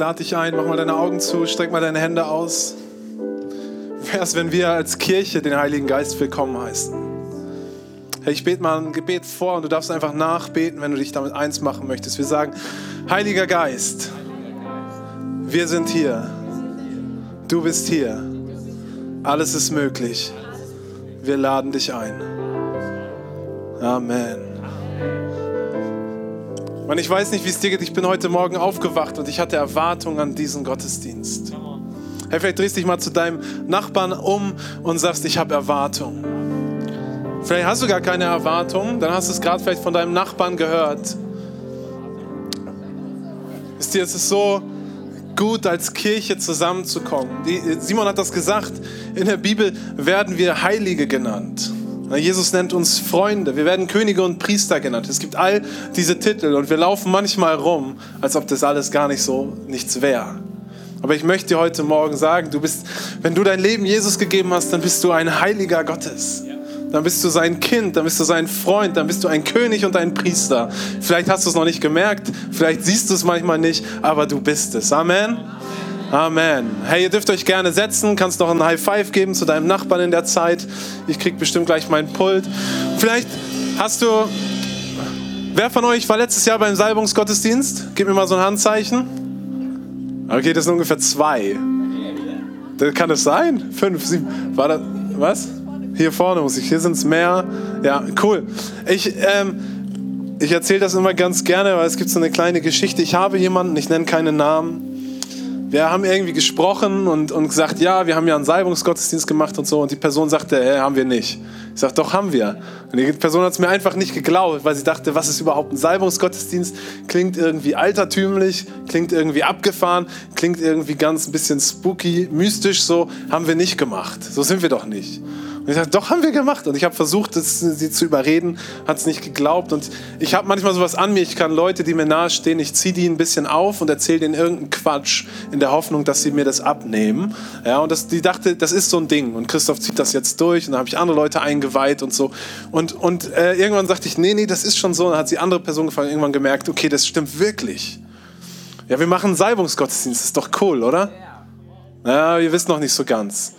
lade dich ein, mach mal deine Augen zu, streck mal deine Hände aus. Wär's, wenn wir als Kirche den Heiligen Geist willkommen heißen? Hey, ich bete mal ein Gebet vor und du darfst einfach nachbeten, wenn du dich damit eins machen möchtest. Wir sagen, Heiliger Geist, wir sind hier. Du bist hier. Alles ist möglich. Wir laden dich ein. Amen. Und ich weiß nicht, wie es dir geht. Ich bin heute Morgen aufgewacht und ich hatte Erwartungen an diesen Gottesdienst. Hey, vielleicht drehst dich mal zu deinem Nachbarn um und sagst, ich habe Erwartungen. Vielleicht hast du gar keine Erwartungen, dann hast du es gerade vielleicht von deinem Nachbarn gehört. Wisst ihr, es ist so gut, als Kirche zusammenzukommen. Die, Simon hat das gesagt, in der Bibel werden wir Heilige genannt. Jesus nennt uns Freunde, wir werden Könige und Priester genannt. Es gibt all diese Titel und wir laufen manchmal rum, als ob das alles gar nicht so nichts wäre. Aber ich möchte dir heute Morgen sagen, du bist, wenn du dein Leben Jesus gegeben hast, dann bist du ein Heiliger Gottes. Dann bist du sein Kind, dann bist du sein Freund, dann bist du ein König und ein Priester. Vielleicht hast du es noch nicht gemerkt, vielleicht siehst du es manchmal nicht, aber du bist es. Amen. Amen. Hey, ihr dürft euch gerne setzen, kannst noch ein High Five geben zu deinem Nachbarn in der Zeit. Ich krieg bestimmt gleich mein Pult. Vielleicht hast du. Wer von euch war letztes Jahr beim Salbungsgottesdienst? Gib mir mal so ein Handzeichen. Okay, das sind ungefähr zwei. Kann es sein? Fünf, sieben. War das. Was? Hier vorne muss ich. Hier sind es mehr. Ja, cool. Ich. Ähm, ich erzähle das immer ganz gerne, weil es gibt so eine kleine Geschichte. Ich habe jemanden, ich nenne keinen Namen, wir haben irgendwie gesprochen und, und gesagt, ja, wir haben ja einen Salbungsgottesdienst gemacht und so. Und die Person sagte, äh, haben wir nicht. Ich sage, doch, haben wir. Und die Person hat es mir einfach nicht geglaubt, weil sie dachte, was ist überhaupt ein Salbungsgottesdienst? Klingt irgendwie altertümlich, klingt irgendwie abgefahren, klingt irgendwie ganz ein bisschen spooky, mystisch, so haben wir nicht gemacht. So sind wir doch nicht. Und ich sagte, doch, haben wir gemacht. Und ich habe versucht, das, sie zu überreden, hat es nicht geglaubt. Und ich habe manchmal sowas an mir. Ich kann Leute, die mir nahestehen, ich ziehe die ein bisschen auf und erzähle denen irgendeinen Quatsch in der Hoffnung, dass sie mir das abnehmen. Ja, und das, die dachte, das ist so ein Ding. Und Christoph zieht das jetzt durch. Und dann habe ich andere Leute eingeweiht und so. Und, und äh, irgendwann sagte ich, nee, nee, das ist schon so. Und dann hat sie andere Person gefragt, irgendwann gemerkt, okay, das stimmt wirklich. Ja, wir machen Salbungsgottesdienst. Ist doch cool, oder? Ja, ihr wisst noch nicht so ganz.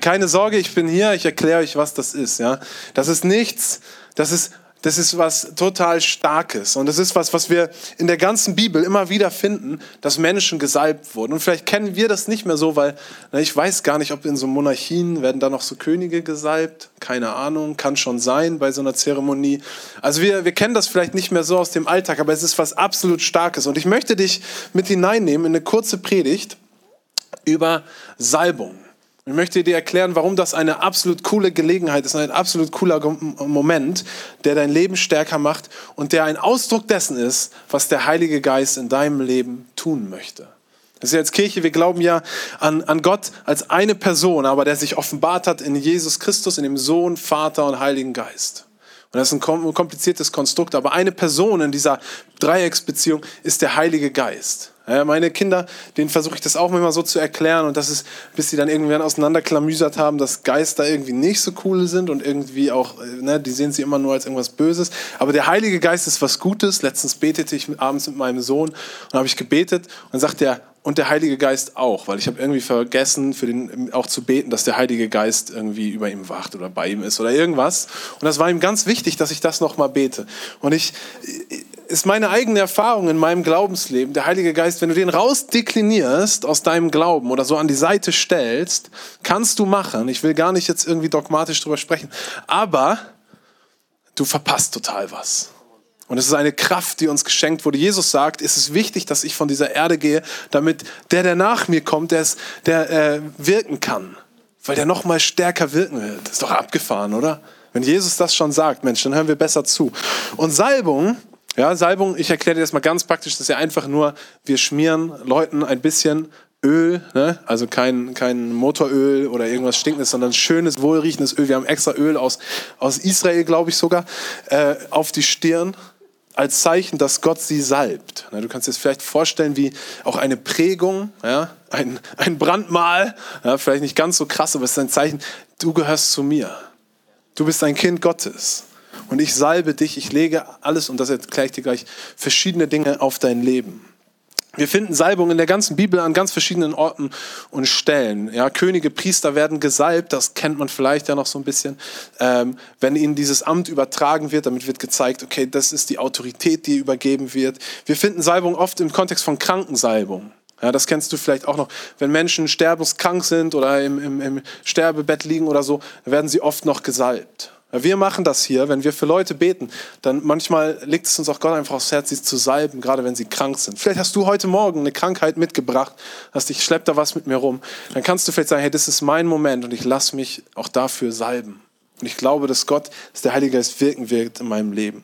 Keine Sorge, ich bin hier, ich erkläre euch, was das ist. Ja? Das ist nichts, das ist, das ist was total Starkes. Und das ist was, was wir in der ganzen Bibel immer wieder finden, dass Menschen gesalbt wurden. Und vielleicht kennen wir das nicht mehr so, weil na, ich weiß gar nicht, ob in so Monarchien werden da noch so Könige gesalbt. Keine Ahnung, kann schon sein bei so einer Zeremonie. Also wir, wir kennen das vielleicht nicht mehr so aus dem Alltag, aber es ist was absolut Starkes. Und ich möchte dich mit hineinnehmen in eine kurze Predigt über Salbung. Ich möchte dir erklären, warum das eine absolut coole Gelegenheit ist, ein absolut cooler Moment, der dein Leben stärker macht und der ein Ausdruck dessen ist, was der Heilige Geist in deinem Leben tun möchte. Das ist ja als Kirche, wir glauben ja an, an Gott als eine Person, aber der sich offenbart hat in Jesus Christus, in dem Sohn, Vater und Heiligen Geist. Und das ist ein kompliziertes Konstrukt, aber eine Person in dieser Dreiecksbeziehung ist der Heilige Geist. Ja, meine Kinder, denen versuche ich das auch immer so zu erklären und das ist, bis sie dann irgendwann auseinanderklamüsert haben, dass Geister irgendwie nicht so cool sind und irgendwie auch, äh, ne, die sehen sie immer nur als irgendwas Böses. Aber der Heilige Geist ist was Gutes. Letztens betete ich abends mit meinem Sohn und habe ich gebetet und sagt er, und der Heilige Geist auch, weil ich habe irgendwie vergessen, für den auch zu beten, dass der Heilige Geist irgendwie über ihm wacht oder bei ihm ist oder irgendwas. Und das war ihm ganz wichtig, dass ich das nochmal bete. Und ich, ist meine eigene Erfahrung in meinem Glaubensleben. Der Heilige Geist, wenn du den rausdeklinierst aus deinem Glauben oder so an die Seite stellst, kannst du machen. Ich will gar nicht jetzt irgendwie dogmatisch drüber sprechen, aber du verpasst total was. Und es ist eine Kraft, die uns geschenkt wurde. Jesus sagt, es ist wichtig, dass ich von dieser Erde gehe, damit der, der nach mir kommt, der, der äh, wirken kann. Weil der noch mal stärker wirken will. Das ist doch abgefahren, oder? Wenn Jesus das schon sagt, Mensch, dann hören wir besser zu. Und Salbung ja, Salbung, ich erkläre dir das mal ganz praktisch, das ist ja einfach nur, wir schmieren Leuten ein bisschen Öl, ne? also kein, kein Motoröl oder irgendwas Stinkendes, sondern schönes, wohlriechendes Öl. Wir haben extra Öl aus, aus Israel, glaube ich sogar, äh, auf die Stirn als Zeichen, dass Gott sie salbt. Du kannst dir das vielleicht vorstellen wie auch eine Prägung, ja? ein, ein Brandmal, ja? vielleicht nicht ganz so krass, aber es ist ein Zeichen, du gehörst zu mir. Du bist ein Kind Gottes und ich salbe dich, ich lege alles, und das erkläre ich dir gleich, verschiedene Dinge auf dein Leben. Wir finden Salbung in der ganzen Bibel an ganz verschiedenen Orten und Stellen. Ja, Könige, Priester werden gesalbt, das kennt man vielleicht ja noch so ein bisschen. Ähm, wenn ihnen dieses Amt übertragen wird, damit wird gezeigt, okay, das ist die Autorität, die übergeben wird. Wir finden Salbung oft im Kontext von Krankensalbung. Ja, das kennst du vielleicht auch noch. Wenn Menschen sterbenskrank sind oder im, im, im Sterbebett liegen oder so, werden sie oft noch gesalbt. Wir machen das hier, wenn wir für Leute beten, dann manchmal legt es uns auch Gott einfach aufs Herz, sie zu salben, gerade wenn sie krank sind. Vielleicht hast du heute Morgen eine Krankheit mitgebracht, hast dich, schleppt da was mit mir rum. Dann kannst du vielleicht sagen, hey, das ist mein Moment und ich lasse mich auch dafür salben. Und ich glaube, dass Gott, dass der Heilige Geist wirken wird in meinem Leben.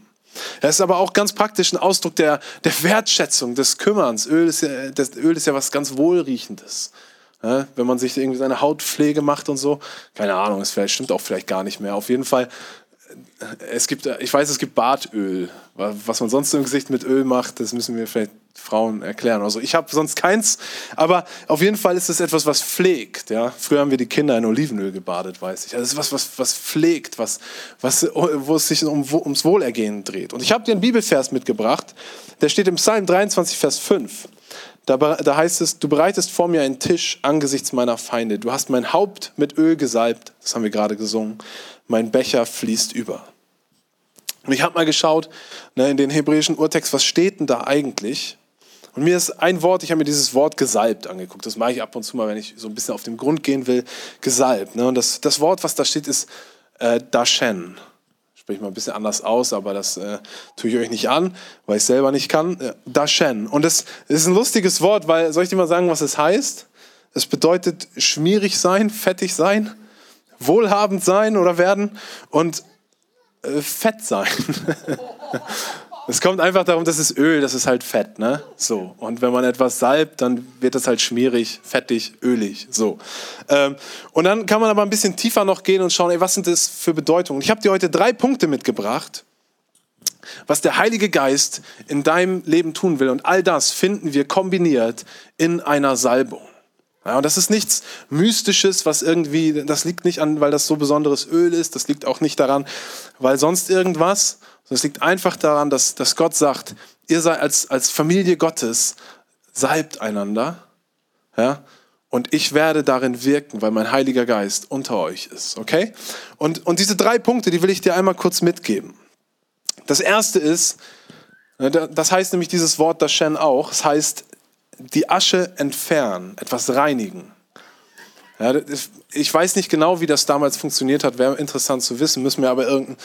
Das ist aber auch ganz praktisch ein Ausdruck der, der Wertschätzung, des Kümmerns. Öl ist, ja, das Öl ist ja was ganz Wohlriechendes. Ja, wenn man sich irgendwie seine Hautpflege macht und so. Keine Ahnung, es stimmt auch vielleicht gar nicht mehr. Auf jeden Fall, äh, es gibt, ich weiß, es gibt Bartöl. Was man sonst im Gesicht mit Öl macht, das müssen wir vielleicht Frauen erklären. Also ich habe sonst keins, aber auf jeden Fall ist es etwas, was pflegt. Ja? Früher haben wir die Kinder in Olivenöl gebadet, weiß ich. Also es ist was, was, was pflegt, was, was, wo es sich um, ums Wohlergehen dreht. Und ich habe dir einen Bibelvers mitgebracht, der steht im Psalm 23, Vers 5. Da, da heißt es, du bereitest vor mir einen Tisch angesichts meiner Feinde. Du hast mein Haupt mit Öl gesalbt. Das haben wir gerade gesungen. Mein Becher fließt über. Und ich habe mal geschaut ne, in den hebräischen Urtext, was steht denn da eigentlich? Und mir ist ein Wort, ich habe mir dieses Wort gesalbt angeguckt. Das mache ich ab und zu mal, wenn ich so ein bisschen auf den Grund gehen will, gesalbt. Ne? Und das, das Wort, was da steht, ist äh, Dashen spreche mal ein bisschen anders aus, aber das äh, tue ich euch nicht an, weil ich selber nicht kann. Äh, Dashen. Und das ist ein lustiges Wort, weil, soll ich dir mal sagen, was es heißt? Es bedeutet schmierig sein, fettig sein, wohlhabend sein oder werden und äh, fett sein. Es kommt einfach darum, das ist Öl, das ist halt Fett, ne? So. Und wenn man etwas salbt, dann wird das halt schmierig, fettig, ölig, so. Ähm, und dann kann man aber ein bisschen tiefer noch gehen und schauen, ey, was sind das für Bedeutungen? Ich habe dir heute drei Punkte mitgebracht, was der Heilige Geist in deinem Leben tun will. Und all das finden wir kombiniert in einer Salbung. Ja, und das ist nichts Mystisches, was irgendwie, das liegt nicht an, weil das so besonderes Öl ist, das liegt auch nicht daran, weil sonst irgendwas, es liegt einfach daran, dass, dass Gott sagt, ihr seid als, als Familie Gottes, salbt einander. Ja? Und ich werde darin wirken, weil mein Heiliger Geist unter euch ist. Okay? Und, und diese drei Punkte, die will ich dir einmal kurz mitgeben. Das erste ist, ne, das heißt nämlich dieses Wort das Shen auch, es heißt die Asche entfernen, etwas reinigen. Ja, ich weiß nicht genau, wie das damals funktioniert hat, wäre interessant zu wissen, müssen wir aber irgendein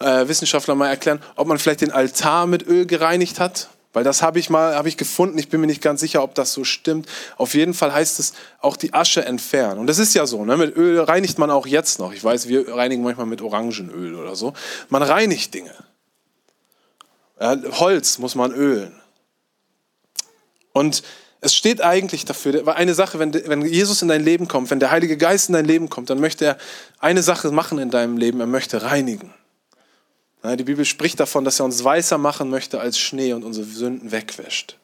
äh, Wissenschaftler mal erklären, ob man vielleicht den Altar mit Öl gereinigt hat, weil das habe ich mal habe ich gefunden, ich bin mir nicht ganz sicher, ob das so stimmt. Auf jeden Fall heißt es auch die Asche entfernen. Und das ist ja so, ne? mit Öl reinigt man auch jetzt noch. Ich weiß, wir reinigen manchmal mit Orangenöl oder so. Man reinigt Dinge. Ja, Holz muss man ölen. Und es steht eigentlich dafür, weil eine Sache, wenn, wenn Jesus in dein Leben kommt, wenn der Heilige Geist in dein Leben kommt, dann möchte er eine Sache machen in deinem Leben, er möchte reinigen. Die Bibel spricht davon, dass er uns weißer machen möchte als Schnee und unsere Sünden wegwäscht.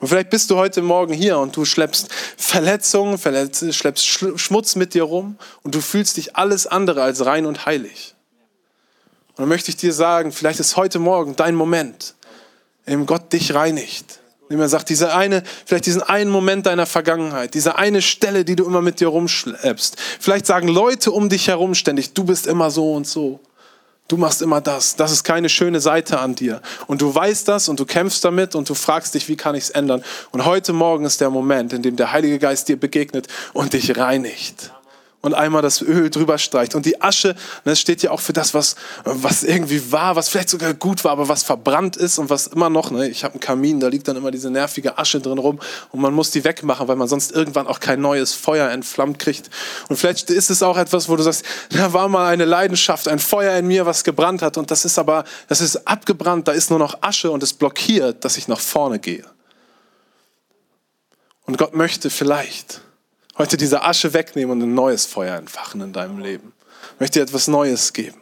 Und vielleicht bist du heute Morgen hier und du schleppst Verletzungen, schleppst Schmutz mit dir rum und du fühlst dich alles andere als rein und heilig. Und dann möchte ich dir sagen, vielleicht ist heute Morgen dein Moment, in dem Gott dich reinigt indem er sagt, diese eine, vielleicht diesen einen Moment deiner Vergangenheit, diese eine Stelle, die du immer mit dir rumschleppst. Vielleicht sagen Leute um dich herum ständig, du bist immer so und so. Du machst immer das. Das ist keine schöne Seite an dir. Und du weißt das und du kämpfst damit und du fragst dich, wie kann ich es ändern? Und heute Morgen ist der Moment, in dem der Heilige Geist dir begegnet und dich reinigt und einmal das Öl drüber streicht. Und die Asche, das steht ja auch für das, was, was irgendwie war, was vielleicht sogar gut war, aber was verbrannt ist und was immer noch, ne, ich habe einen Kamin, da liegt dann immer diese nervige Asche drin rum und man muss die wegmachen, weil man sonst irgendwann auch kein neues Feuer entflammt kriegt. Und vielleicht ist es auch etwas, wo du sagst, da war mal eine Leidenschaft, ein Feuer in mir, was gebrannt hat und das ist aber, das ist abgebrannt, da ist nur noch Asche und es blockiert, dass ich nach vorne gehe. Und Gott möchte vielleicht, heute diese Asche wegnehmen und ein neues Feuer entfachen in deinem Leben. Ich möchte dir etwas Neues geben.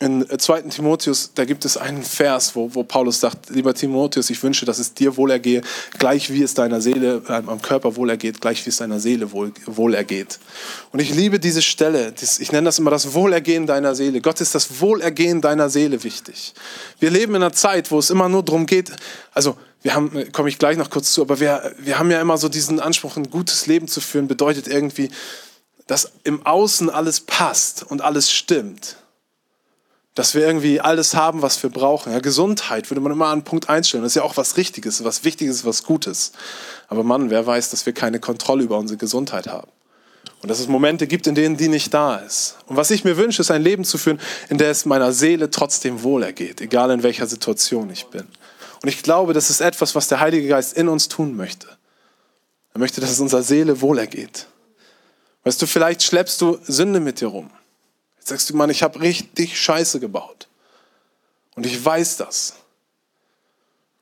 In 2. Timotheus, da gibt es einen Vers, wo, wo Paulus sagt, lieber Timotheus, ich wünsche, dass es dir wohlergehe, gleich wie es deiner Seele, äh, am Körper wohlergeht, gleich wie es deiner Seele wohl, wohlergeht. Und ich liebe diese Stelle, ich nenne das immer das Wohlergehen deiner Seele. Gott ist das Wohlergehen deiner Seele wichtig. Wir leben in einer Zeit, wo es immer nur darum geht, also wir haben, komme ich gleich noch kurz zu, aber wir, wir haben ja immer so diesen Anspruch, ein gutes Leben zu führen, bedeutet irgendwie, dass im Außen alles passt und alles stimmt dass wir irgendwie alles haben, was wir brauchen. Ja, Gesundheit würde man immer an Punkt einstellen. Das ist ja auch was Richtiges, was Wichtiges, was Gutes. Aber Mann, wer weiß, dass wir keine Kontrolle über unsere Gesundheit haben. Und dass es Momente gibt, in denen die nicht da ist. Und was ich mir wünsche, ist ein Leben zu führen, in der es meiner Seele trotzdem wohlergeht, egal in welcher Situation ich bin. Und ich glaube, das ist etwas, was der Heilige Geist in uns tun möchte. Er möchte, dass es unserer Seele wohlergeht. Weißt du, vielleicht schleppst du Sünde mit dir rum. Sagst du, Mann, ich habe richtig Scheiße gebaut. Und ich weiß das.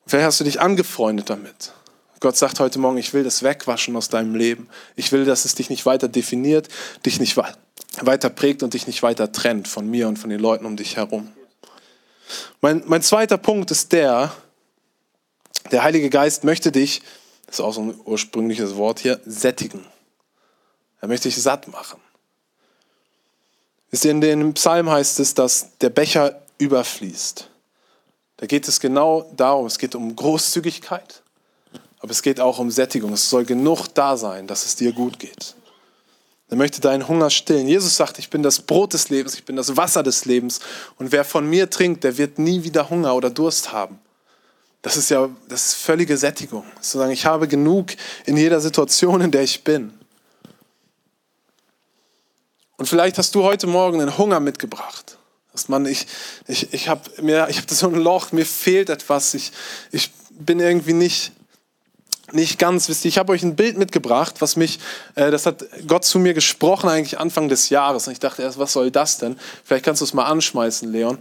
Vielleicht hast du dich angefreundet damit. Gott sagt heute Morgen, ich will das wegwaschen aus deinem Leben. Ich will, dass es dich nicht weiter definiert, dich nicht weiter prägt und dich nicht weiter trennt von mir und von den Leuten um dich herum. Mein, mein zweiter Punkt ist der, der Heilige Geist möchte dich, das ist auch so ein ursprüngliches Wort hier, sättigen. Er möchte dich satt machen. In dem Psalm heißt es, dass der Becher überfließt. Da geht es genau darum, es geht um Großzügigkeit, aber es geht auch um Sättigung. Es soll genug da sein, dass es dir gut geht. Er möchte deinen Hunger stillen. Jesus sagt, ich bin das Brot des Lebens, ich bin das Wasser des Lebens. Und wer von mir trinkt, der wird nie wieder Hunger oder Durst haben. Das ist ja das ist völlige Sättigung. Zu sagen, ich habe genug in jeder Situation, in der ich bin. Und vielleicht hast du heute Morgen einen Hunger mitgebracht. Dass man, ich, ich, ich habe hab so ein Loch, mir fehlt etwas, ich, ich bin irgendwie nicht, nicht ganz, wisst ihr, ich habe euch ein Bild mitgebracht, was mich, äh, das hat Gott zu mir gesprochen eigentlich Anfang des Jahres. Und ich dachte erst, was soll das denn? Vielleicht kannst du es mal anschmeißen, Leon.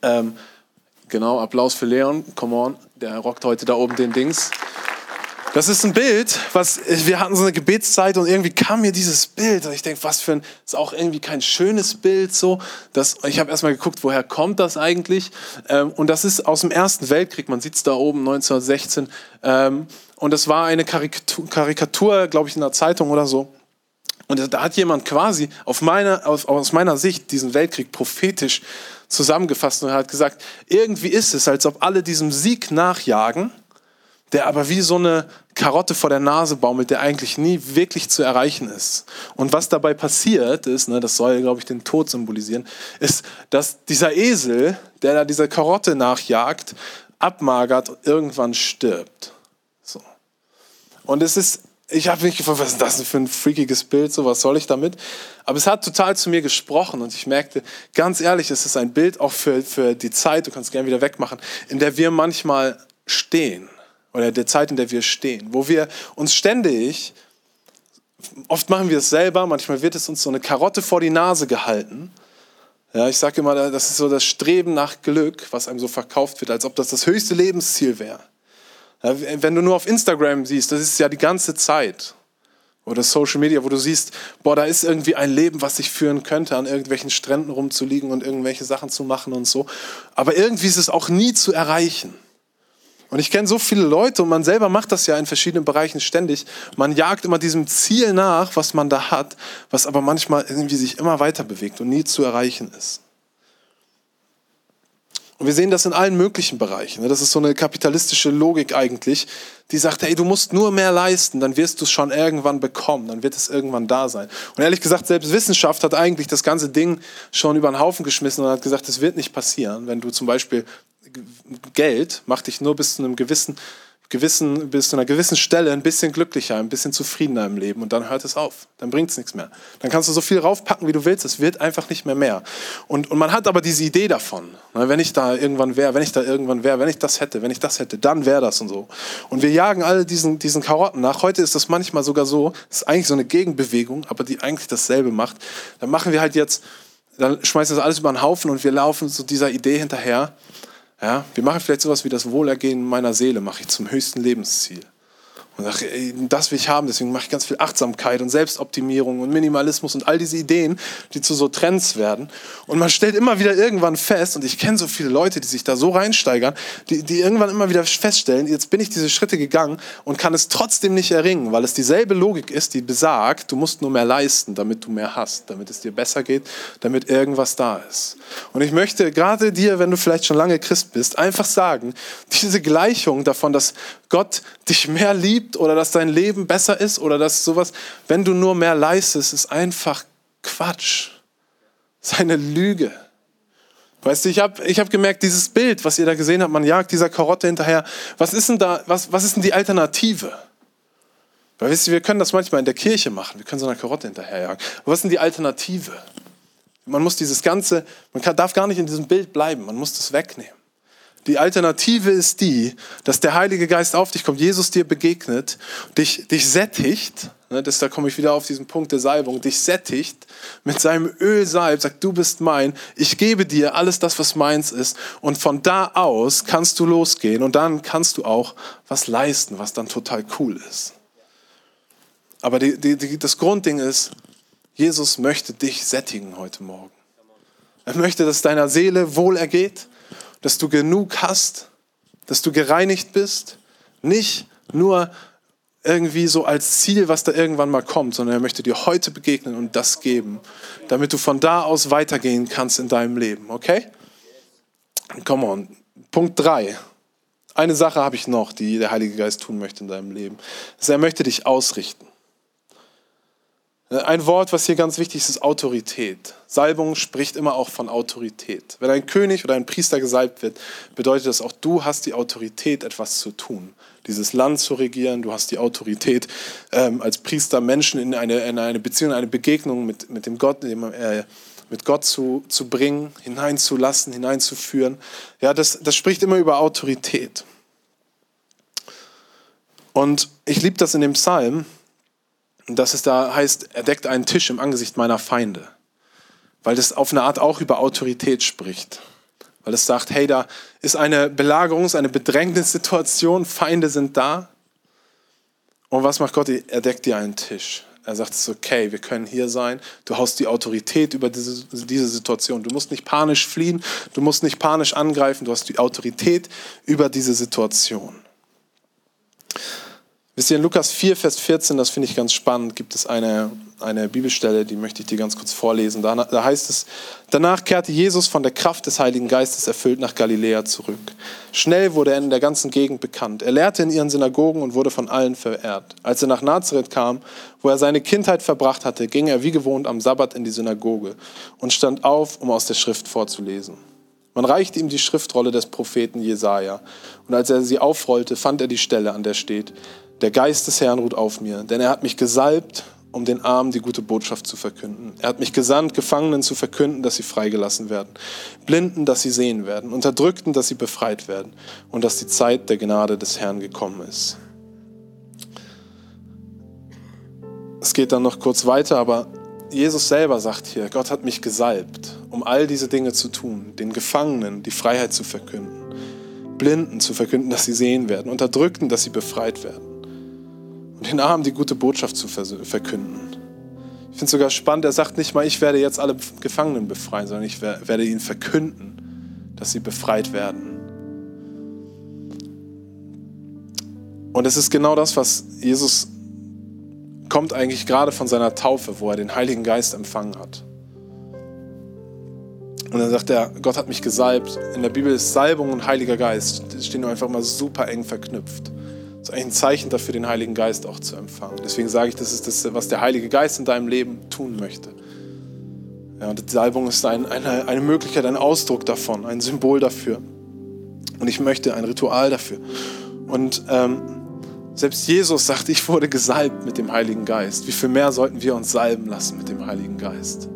Ähm, genau, Applaus für Leon, come on, der rockt heute da oben den Dings. Das ist ein Bild, was wir hatten so eine Gebetszeit und irgendwie kam mir dieses Bild und ich denke, was für ein ist auch irgendwie kein schönes Bild so. Das, ich habe erstmal geguckt, woher kommt das eigentlich? Ähm, und das ist aus dem Ersten Weltkrieg. Man sieht es da oben 1916 ähm, und das war eine Karikatur, Karikatur glaube ich, in der Zeitung oder so. Und da hat jemand quasi auf meine, auf, aus meiner Sicht diesen Weltkrieg prophetisch zusammengefasst und hat gesagt, irgendwie ist es, als ob alle diesem Sieg nachjagen der aber wie so eine Karotte vor der Nase baumelt, der eigentlich nie wirklich zu erreichen ist. Und was dabei passiert ist, ne, das soll, glaube ich, den Tod symbolisieren, ist, dass dieser Esel, der da dieser Karotte nachjagt, abmagert und irgendwann stirbt. So. Und es ist, ich habe mich gefragt, was ist das denn für ein freakiges Bild, so was soll ich damit? Aber es hat total zu mir gesprochen und ich merkte, ganz ehrlich, es ist ein Bild auch für, für die Zeit, du kannst gerne wieder wegmachen, in der wir manchmal stehen oder der Zeit, in der wir stehen, wo wir uns ständig, oft machen wir es selber, manchmal wird es uns so eine Karotte vor die Nase gehalten. Ja, ich sage immer, das ist so das Streben nach Glück, was einem so verkauft wird, als ob das das höchste Lebensziel wäre. Ja, wenn du nur auf Instagram siehst, das ist ja die ganze Zeit. Oder Social Media, wo du siehst, boah, da ist irgendwie ein Leben, was sich führen könnte, an irgendwelchen Stränden rumzuliegen und irgendwelche Sachen zu machen und so. Aber irgendwie ist es auch nie zu erreichen. Und ich kenne so viele Leute und man selber macht das ja in verschiedenen Bereichen ständig. Man jagt immer diesem Ziel nach, was man da hat, was aber manchmal irgendwie sich immer weiter bewegt und nie zu erreichen ist. Und wir sehen das in allen möglichen Bereichen. Das ist so eine kapitalistische Logik eigentlich, die sagt, hey, du musst nur mehr leisten, dann wirst du es schon irgendwann bekommen, dann wird es irgendwann da sein. Und ehrlich gesagt, selbst Wissenschaft hat eigentlich das ganze Ding schon über den Haufen geschmissen und hat gesagt, es wird nicht passieren, wenn du zum Beispiel Geld macht dich nur bis zu einem gewissen, gewissen, bis zu einer gewissen Stelle ein bisschen glücklicher, ein bisschen zufriedener im Leben und dann hört es auf. Dann bringt es nichts mehr. Dann kannst du so viel raufpacken, wie du willst. Es wird einfach nicht mehr mehr. Und, und man hat aber diese Idee davon. Wenn ich da irgendwann wäre, wenn ich da irgendwann wäre, wenn ich das hätte, wenn ich das hätte, dann wäre das und so. Und wir jagen alle diesen, diesen Karotten nach. Heute ist das manchmal sogar so, das ist eigentlich so eine Gegenbewegung, aber die eigentlich dasselbe macht. Dann machen wir halt jetzt, dann schmeißen wir das alles über den Haufen und wir laufen so dieser Idee hinterher. Ja, wir machen vielleicht sowas wie das Wohlergehen meiner Seele, mache ich zum höchsten Lebensziel. Und sage, ey, das will ich haben, deswegen mache ich ganz viel Achtsamkeit und Selbstoptimierung und Minimalismus und all diese Ideen, die zu so Trends werden. Und man stellt immer wieder irgendwann fest, und ich kenne so viele Leute, die sich da so reinsteigern, die, die irgendwann immer wieder feststellen, jetzt bin ich diese Schritte gegangen und kann es trotzdem nicht erringen, weil es dieselbe Logik ist, die besagt, du musst nur mehr leisten, damit du mehr hast, damit es dir besser geht, damit irgendwas da ist. Und ich möchte gerade dir, wenn du vielleicht schon lange Christ bist, einfach sagen, diese Gleichung davon, dass Gott dich mehr liebt, oder dass dein Leben besser ist oder dass sowas, wenn du nur mehr leistest, ist einfach Quatsch. Seine Lüge. Weißt du, ich habe ich hab gemerkt, dieses Bild, was ihr da gesehen habt, man jagt dieser Karotte hinterher. Was ist denn da, was, was ist denn die Alternative? Weil wisst ihr, wir können das manchmal in der Kirche machen. Wir können so eine Karotte hinterherjagen. Aber was ist denn die Alternative? Man muss dieses Ganze, man kann, darf gar nicht in diesem Bild bleiben. Man muss das wegnehmen. Die Alternative ist die, dass der Heilige Geist auf dich kommt, Jesus dir begegnet, dich, dich sättigt, ne, das, da komme ich wieder auf diesen Punkt der Salbung, dich sättigt mit seinem Öl salbt, sagt, du bist mein, ich gebe dir alles das, was meins ist und von da aus kannst du losgehen und dann kannst du auch was leisten, was dann total cool ist. Aber die, die, die, das Grundding ist, Jesus möchte dich sättigen heute Morgen. Er möchte, dass deiner Seele wohl ergeht dass du genug hast, dass du gereinigt bist. Nicht nur irgendwie so als Ziel, was da irgendwann mal kommt, sondern er möchte dir heute begegnen und das geben, damit du von da aus weitergehen kannst in deinem Leben, okay? Come on. Punkt 3. Eine Sache habe ich noch, die der Heilige Geist tun möchte in deinem Leben. er möchte dich ausrichten. Ein Wort, was hier ganz wichtig ist, ist Autorität. Salbung spricht immer auch von Autorität. Wenn ein König oder ein Priester gesalbt wird, bedeutet das auch, du hast die Autorität, etwas zu tun. Dieses Land zu regieren, du hast die Autorität, ähm, als Priester Menschen in eine, in eine Beziehung, eine Begegnung mit, mit dem Gott, äh, mit Gott zu, zu bringen, hineinzulassen, hineinzuführen. Ja, das, das spricht immer über Autorität. Und ich liebe das in dem Psalm, dass es da heißt, er deckt einen Tisch im Angesicht meiner Feinde. Weil das auf eine Art auch über Autorität spricht. Weil es sagt, hey, da ist eine Belagerungs-, eine Bedrängnissituation, Feinde sind da. Und was macht Gott? Er deckt dir einen Tisch. Er sagt, es ist okay, wir können hier sein. Du hast die Autorität über diese, diese Situation. Du musst nicht panisch fliehen, du musst nicht panisch angreifen, du hast die Autorität über diese Situation. Wisst ihr, in Lukas 4, Vers 14, das finde ich ganz spannend, gibt es eine, eine Bibelstelle, die möchte ich dir ganz kurz vorlesen. Da, da heißt es, danach kehrte Jesus von der Kraft des Heiligen Geistes erfüllt nach Galiläa zurück. Schnell wurde er in der ganzen Gegend bekannt. Er lehrte in ihren Synagogen und wurde von allen verehrt. Als er nach Nazareth kam, wo er seine Kindheit verbracht hatte, ging er wie gewohnt am Sabbat in die Synagoge und stand auf, um aus der Schrift vorzulesen. Man reichte ihm die Schriftrolle des Propheten Jesaja. Und als er sie aufrollte, fand er die Stelle, an der steht, der Geist des Herrn ruht auf mir, denn er hat mich gesalbt, um den Armen die gute Botschaft zu verkünden. Er hat mich gesandt, Gefangenen zu verkünden, dass sie freigelassen werden, Blinden, dass sie sehen werden, Unterdrückten, dass sie befreit werden und dass die Zeit der Gnade des Herrn gekommen ist. Es geht dann noch kurz weiter, aber Jesus selber sagt hier, Gott hat mich gesalbt, um all diese Dinge zu tun, den Gefangenen die Freiheit zu verkünden, Blinden zu verkünden, dass sie sehen werden, Unterdrückten, dass sie befreit werden und den Armen die gute Botschaft zu verkünden. Ich finde es sogar spannend, er sagt nicht mal, ich werde jetzt alle Gefangenen befreien, sondern ich werde ihnen verkünden, dass sie befreit werden. Und es ist genau das, was Jesus kommt eigentlich gerade von seiner Taufe, wo er den Heiligen Geist empfangen hat. Und dann sagt er, Gott hat mich gesalbt. In der Bibel ist Salbung und Heiliger Geist, die stehen einfach mal super eng verknüpft. Ist ein Zeichen dafür, den Heiligen Geist auch zu empfangen. Deswegen sage ich, das ist das, was der Heilige Geist in deinem Leben tun möchte. Ja, und die Salbung ist ein, eine, eine Möglichkeit, ein Ausdruck davon, ein Symbol dafür. Und ich möchte ein Ritual dafür. Und ähm, selbst Jesus sagt, ich wurde gesalbt mit dem Heiligen Geist. Wie viel mehr sollten wir uns salben lassen mit dem Heiligen Geist?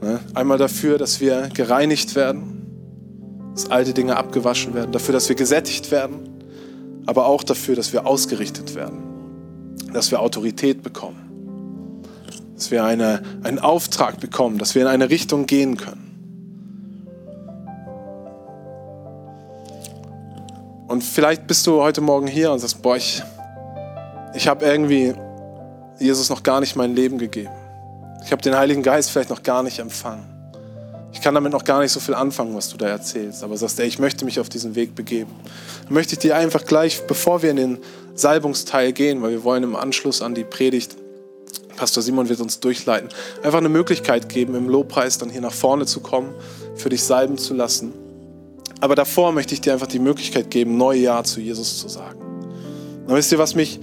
Ne? Einmal dafür, dass wir gereinigt werden, dass alte Dinge abgewaschen werden, dafür, dass wir gesättigt werden aber auch dafür, dass wir ausgerichtet werden, dass wir Autorität bekommen, dass wir eine, einen Auftrag bekommen, dass wir in eine Richtung gehen können. Und vielleicht bist du heute Morgen hier und sagst, boah, ich, ich habe irgendwie Jesus noch gar nicht mein Leben gegeben. Ich habe den Heiligen Geist vielleicht noch gar nicht empfangen. Ich kann damit noch gar nicht so viel anfangen, was du da erzählst. Aber sagst, ey, ich möchte mich auf diesen Weg begeben. Dann möchte ich dir einfach gleich, bevor wir in den Salbungsteil gehen, weil wir wollen im Anschluss an die Predigt, Pastor Simon wird uns durchleiten, einfach eine Möglichkeit geben, im Lobpreis dann hier nach vorne zu kommen, für dich salben zu lassen. Aber davor möchte ich dir einfach die Möglichkeit geben, neue Ja zu Jesus zu sagen. Und wisst ihr, was mich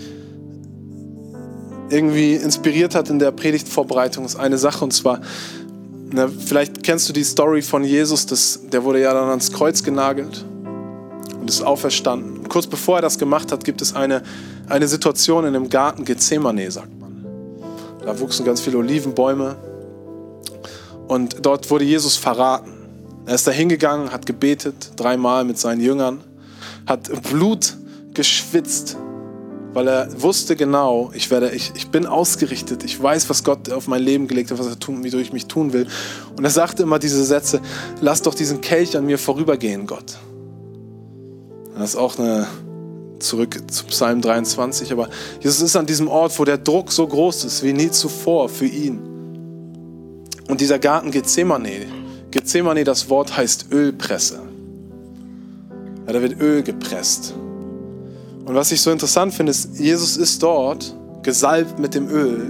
irgendwie inspiriert hat in der Predigtvorbereitung, ist eine Sache und zwar, na, vielleicht kennst du die Story von Jesus, das, der wurde ja dann ans Kreuz genagelt und ist auferstanden. Und kurz bevor er das gemacht hat, gibt es eine, eine Situation in dem Garten Gethsemane, sagt man. Da wuchsen ganz viele Olivenbäume und dort wurde Jesus verraten. Er ist da hingegangen, hat gebetet, dreimal mit seinen Jüngern, hat Blut geschwitzt weil er wusste genau, ich, werde, ich, ich bin ausgerichtet, ich weiß, was Gott auf mein Leben gelegt hat, was er tun, wie ich mich tun will. Und er sagte immer diese Sätze, lass doch diesen Kelch an mir vorübergehen, Gott. Das ist auch eine, zurück zu Psalm 23, aber Jesus ist an diesem Ort, wo der Druck so groß ist wie nie zuvor für ihn. Und dieser Garten Gethsemane, Gethsemane, das Wort heißt Ölpresse. Ja, da wird Öl gepresst. Und was ich so interessant finde, ist, Jesus ist dort, gesalbt mit dem Öl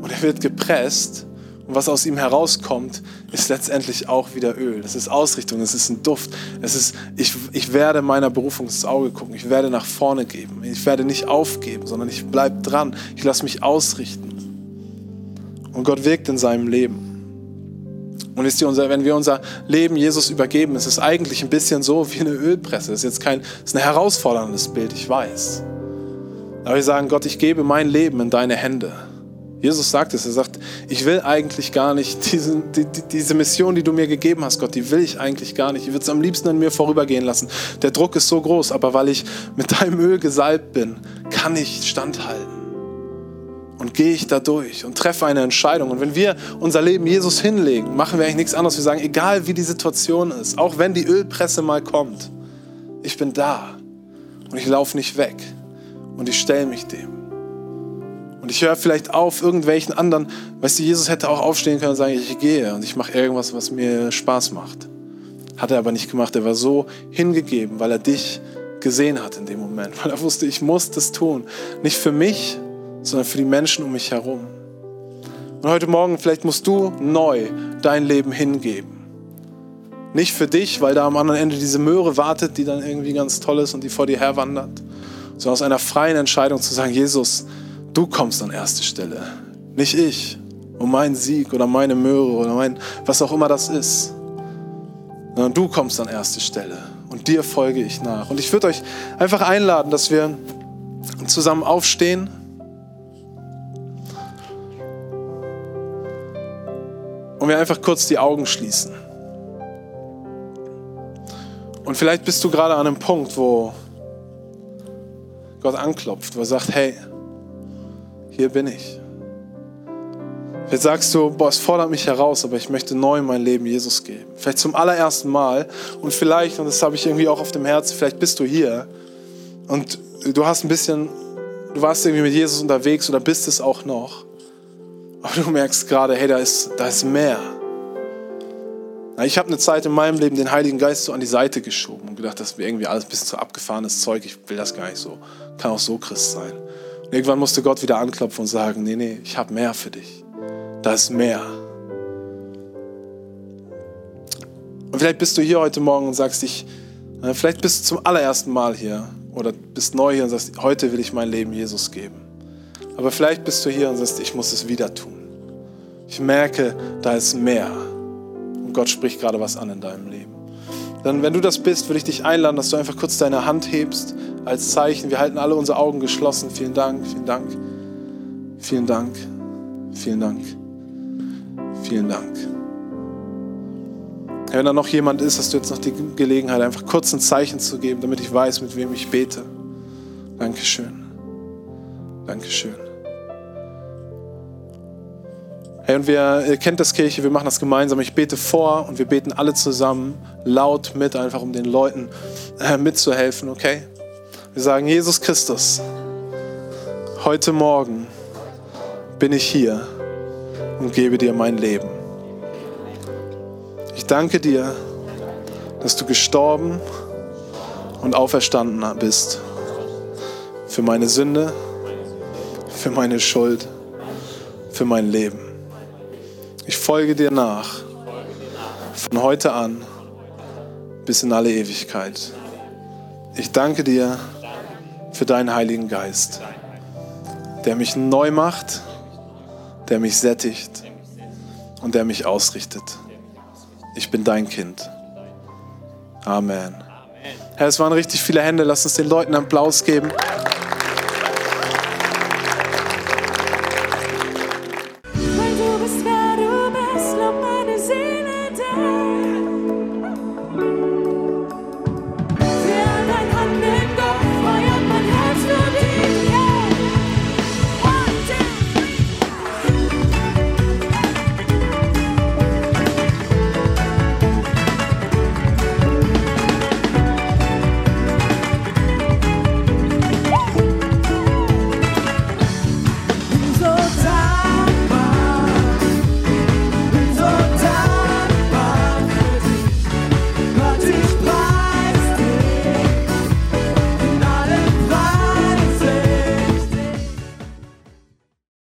und er wird gepresst. Und was aus ihm herauskommt, ist letztendlich auch wieder Öl. Das ist Ausrichtung, es ist ein Duft. Es ist, ich, ich werde meiner Berufung ins Auge gucken. Ich werde nach vorne geben. Ich werde nicht aufgeben, sondern ich bleibe dran. Ich lasse mich ausrichten. Und Gott wirkt in seinem Leben. Und wisst ihr, wenn wir unser Leben Jesus übergeben, ist es eigentlich ein bisschen so wie eine Ölpresse. Das ist jetzt kein, ist ein herausforderndes Bild, ich weiß. Aber wir sagen, Gott, ich gebe mein Leben in deine Hände. Jesus sagt es, er sagt, ich will eigentlich gar nicht diese, die, diese Mission, die du mir gegeben hast, Gott, die will ich eigentlich gar nicht. Ich würde es am liebsten an mir vorübergehen lassen. Der Druck ist so groß, aber weil ich mit deinem Öl gesalbt bin, kann ich standhalten und gehe ich da durch und treffe eine Entscheidung. Und wenn wir unser Leben Jesus hinlegen, machen wir eigentlich nichts anderes. Wir sagen, egal wie die Situation ist, auch wenn die Ölpresse mal kommt, ich bin da und ich laufe nicht weg und ich stelle mich dem. Und ich höre vielleicht auf irgendwelchen anderen, weißt du, Jesus hätte auch aufstehen können und sagen, ich gehe und ich mache irgendwas, was mir Spaß macht. Hat er aber nicht gemacht. Er war so hingegeben, weil er dich gesehen hat in dem Moment, weil er wusste, ich muss das tun. Nicht für mich, sondern für die Menschen um mich herum. Und heute Morgen, vielleicht musst du neu dein Leben hingeben. Nicht für dich, weil da am anderen Ende diese Möhre wartet, die dann irgendwie ganz toll ist und die vor dir herwandert, sondern aus einer freien Entscheidung zu sagen, Jesus, du kommst an erste Stelle, nicht ich und mein Sieg oder meine Möhre oder mein, was auch immer das ist, sondern du kommst an erste Stelle und dir folge ich nach. Und ich würde euch einfach einladen, dass wir zusammen aufstehen und wir einfach kurz die Augen schließen. Und vielleicht bist du gerade an einem Punkt, wo Gott anklopft, wo er sagt, hey, hier bin ich. Vielleicht sagst du, boah, es fordert mich heraus, aber ich möchte neu mein Leben Jesus geben. Vielleicht zum allerersten Mal und vielleicht, und das habe ich irgendwie auch auf dem Herzen, vielleicht bist du hier und du hast ein bisschen, du warst irgendwie mit Jesus unterwegs oder bist es auch noch. Aber du merkst gerade, hey, da ist, da ist mehr. Ich habe eine Zeit in meinem Leben den Heiligen Geist so an die Seite geschoben und gedacht, das wäre irgendwie alles ein bisschen zu abgefahrenes Zeug. Ich will das gar nicht so. Kann auch so Christ sein. Und irgendwann musste Gott wieder anklopfen und sagen, nee, nee, ich habe mehr für dich. Da ist mehr. Und vielleicht bist du hier heute Morgen und sagst, ich, vielleicht bist du zum allerersten Mal hier oder bist neu hier und sagst, heute will ich mein Leben Jesus geben. Aber vielleicht bist du hier und sagst, ich muss es wieder tun. Ich merke, da ist mehr. Und Gott spricht gerade was an in deinem Leben. Dann, wenn du das bist, würde ich dich einladen, dass du einfach kurz deine Hand hebst als Zeichen. Wir halten alle unsere Augen geschlossen. Vielen Dank, vielen Dank, vielen Dank, vielen Dank, vielen Dank. Wenn da noch jemand ist, hast du jetzt noch die Gelegenheit, einfach kurz ein Zeichen zu geben, damit ich weiß, mit wem ich bete. Dankeschön. Dankeschön. Hey, und wir, ihr kennt das Kirche, wir machen das gemeinsam. Ich bete vor und wir beten alle zusammen laut mit, einfach um den Leuten äh, mitzuhelfen, okay? Wir sagen, Jesus Christus, heute Morgen bin ich hier und gebe dir mein Leben. Ich danke dir, dass du gestorben und auferstanden bist für meine Sünde, für meine Schuld, für mein Leben. Ich folge dir nach, von heute an bis in alle Ewigkeit. Ich danke dir für deinen Heiligen Geist, der mich neu macht, der mich sättigt und der mich ausrichtet. Ich bin dein Kind. Amen. Herr, es waren richtig viele Hände. Lass uns den Leuten einen Applaus geben.